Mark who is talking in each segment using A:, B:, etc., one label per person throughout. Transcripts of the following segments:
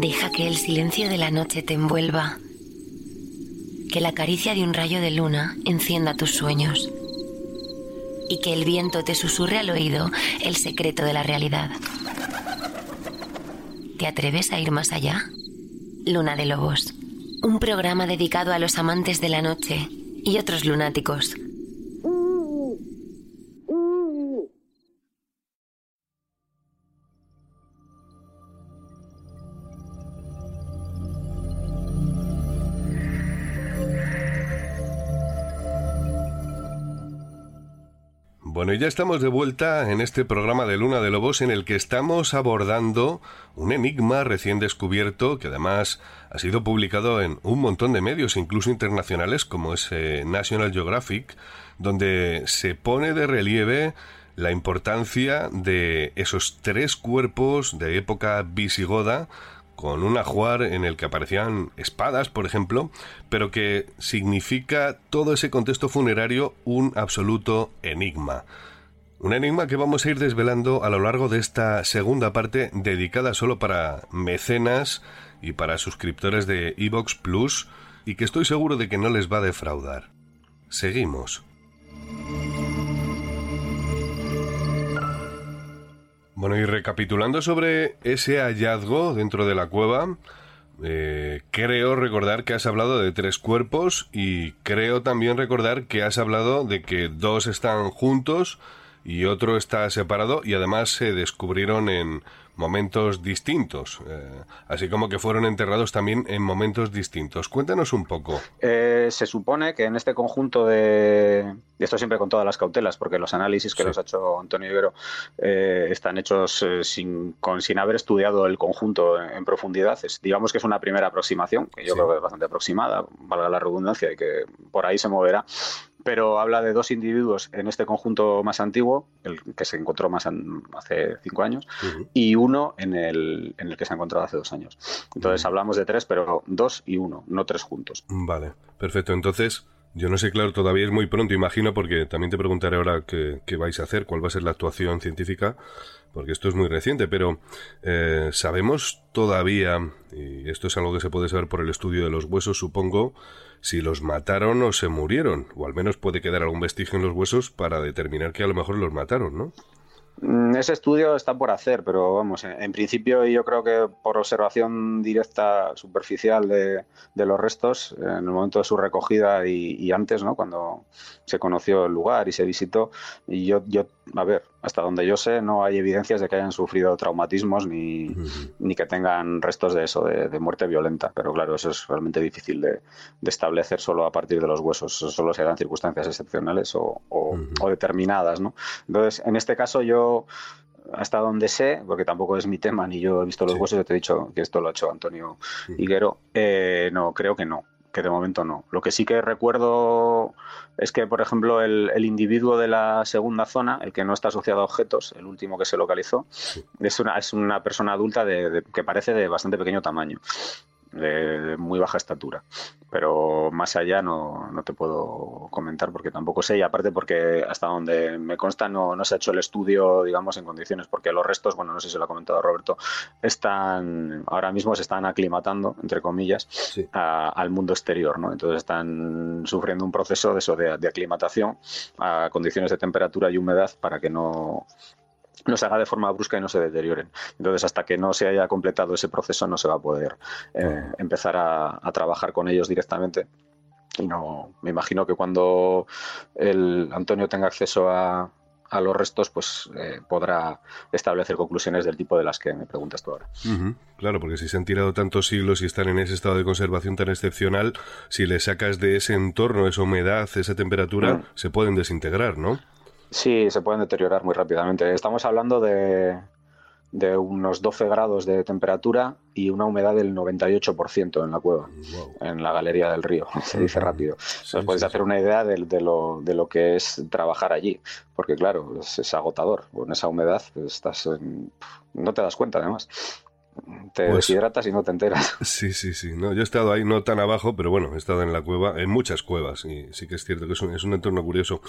A: Deja que el silencio de la noche te envuelva. Que la caricia de un rayo de luna encienda tus sueños. Y que el viento te susurre al oído el secreto de la realidad. ¿Te atreves a ir más allá? Luna de Lobos. Un programa dedicado a los amantes de la noche y otros lunáticos
B: Bueno, y ya estamos de vuelta en este programa de Luna de Lobos en el que estamos abordando un enigma recién descubierto que además ha sido publicado en un montón de medios, incluso internacionales, como es eh, National Geographic, donde se pone de relieve la importancia de esos tres cuerpos de época visigoda con un ajuar en el que aparecían espadas, por ejemplo, pero que significa todo ese contexto funerario un absoluto enigma. Un enigma que vamos a ir desvelando a lo largo de esta segunda parte dedicada solo para mecenas y para suscriptores de Evox Plus y que estoy seguro de que no les va a defraudar. Seguimos. Bueno, y recapitulando sobre ese hallazgo dentro de la cueva, eh, creo recordar que has hablado de tres cuerpos y creo también recordar que has hablado de que dos están juntos y otro está separado y además se descubrieron en momentos distintos, eh, así como que fueron enterrados también en momentos distintos. Cuéntanos un poco.
C: Eh, se supone que en este conjunto de... Y esto siempre con todas las cautelas, porque los análisis que los ha hecho Antonio Ibero eh, están hechos sin, con, sin haber estudiado el conjunto en, profundidad. digamos que es una primera aproximación, que yo creo que es bastante aproximada, valga la redundancia, y que por ahí se moverá pero habla de dos individuos en este conjunto más antiguo, el que se encontró más hace cinco años, y uno en el, en el que se ha encontrado hace dos años. Entonces hablamos de tres, pero dos y uno, no tres juntos.
B: Vale, perfecto. Entonces, yo no sé, claro, todavía es muy pronto, imagino, porque también te preguntaré ahora qué, qué vais a hacer, cuál va a ser la actuación científica, porque esto es muy reciente, pero eh, sabemos todavía, y esto es algo que se puede saber por el estudio de los huesos, supongo, si los mataron o se murieron, o al menos puede quedar algún vestigio en los huesos para determinar que a lo mejor los mataron, ¿no?
C: Mm, ese estudio está por hacer, pero vamos, en, principio yo creo que por observación directa superficial de, los restos, en el momento de su recogida y, antes, ¿no? Cuando se conoció el lugar y se visitó, y yo, yo, a ver, hasta donde yo sé, no hay evidencias de que hayan sufrido traumatismos ni, ni que tengan restos de eso, de, muerte violenta. Pero claro, eso es realmente difícil de, establecer solo a partir de los huesos. solo se dan circunstancias excepcionales o, o determinadas, ¿no? Entonces, en este caso yo hasta donde sé, porque tampoco es mi tema, ni yo he visto los huesos, yo te he dicho que esto lo ha hecho Antonio Higuero, eh, no, creo que no, que de momento no. Lo que sí que recuerdo es que, por ejemplo, el, individuo de la segunda zona, el que no está asociado a objetos, el último que se localizó, es, una, es una persona adulta que parece de bastante pequeño tamaño de, muy baja estatura. Pero más allá no, no, te puedo comentar porque tampoco sé y aparte porque hasta donde me consta no, no se ha hecho el estudio, digamos, en condiciones porque los restos, bueno, no sé si lo ha comentado Roberto, están ahora mismo se están aclimatando, entre comillas, al mundo exterior, ¿no? Entonces están sufriendo un proceso de eso, de, de aclimatación a condiciones de temperatura y humedad para que no no se haga de forma brusca y no se deterioren. Entonces, hasta que no se haya completado ese proceso, no se va a poder eh, empezar a, trabajar con ellos directamente. Y no, me imagino que cuando el Antonio tenga acceso a, los restos, pues eh, podrá establecer conclusiones del tipo de las que me preguntas tú ahora.
B: Claro, porque si se han tirado tantos siglos y están en ese estado de conservación tan excepcional, si le sacas de ese entorno, esa humedad, esa temperatura, mm. se pueden desintegrar, ¿no?
C: Sí, se pueden deteriorar muy rápidamente. Estamos hablando de, de unos 12 grados de temperatura y una humedad del 98% en la cueva, en la galería del río, se dice rápido. Entonces puedes hacer una idea de, lo, de, lo, que es trabajar allí, porque claro, es, agotador. Con esa humedad estás no te das cuenta además te pues deshidratas y no te enteras.
B: Sí, sí, sí. No, yo he estado ahí, no tan abajo, pero bueno, he estado en la cueva, en muchas cuevas, y sí que es cierto que es un, es un entorno curioso.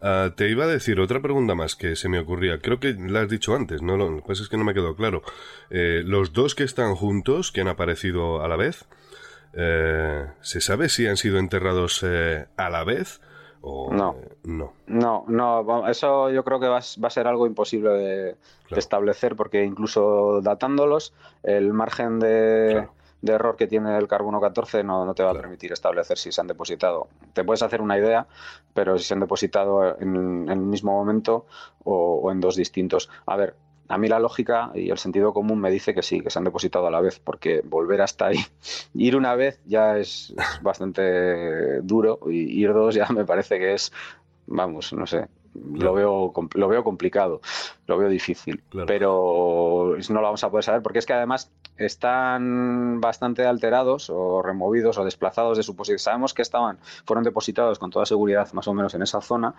B: Ah, te iba a decir otra pregunta más que se me ocurría. Creo que la has dicho antes, ¿no? Lo que pasa es que no me quedó claro. Eh, los dos que están juntos, que han aparecido a la vez, eh, ¿se sabe si han sido enterrados eh, a la vez?
C: No. no. No, no, eso yo creo que va, a ser algo imposible de, establecer porque incluso datándolos, el margen de, error que tiene el carbono 14 no, no te va a permitir establecer si se han depositado. Te puedes hacer una idea, pero si se han depositado en, el mismo momento o en dos distintos. A ver, a mí la lógica y el sentido común me dice que sí, que se han depositado a la vez, porque volver hasta ahí, ir una vez ya es, bastante duro y ir dos ya me parece que es, vamos, no sé, lo veo lo veo complicado, lo veo difícil, pero no lo vamos a poder saber porque es que además están bastante alterados o removidos o desplazados de su posición. Sabemos que estaban fueron depositados con toda seguridad más o menos en esa zona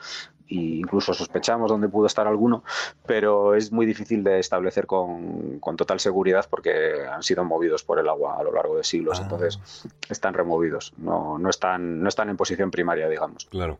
C: e incluso sospechamos dónde pudo estar alguno, pero es muy difícil de establecer con, total seguridad porque han sido movidos por el agua a lo largo de siglos, ah. entonces están removidos, no, no están no están en posición primaria, digamos.
B: Claro.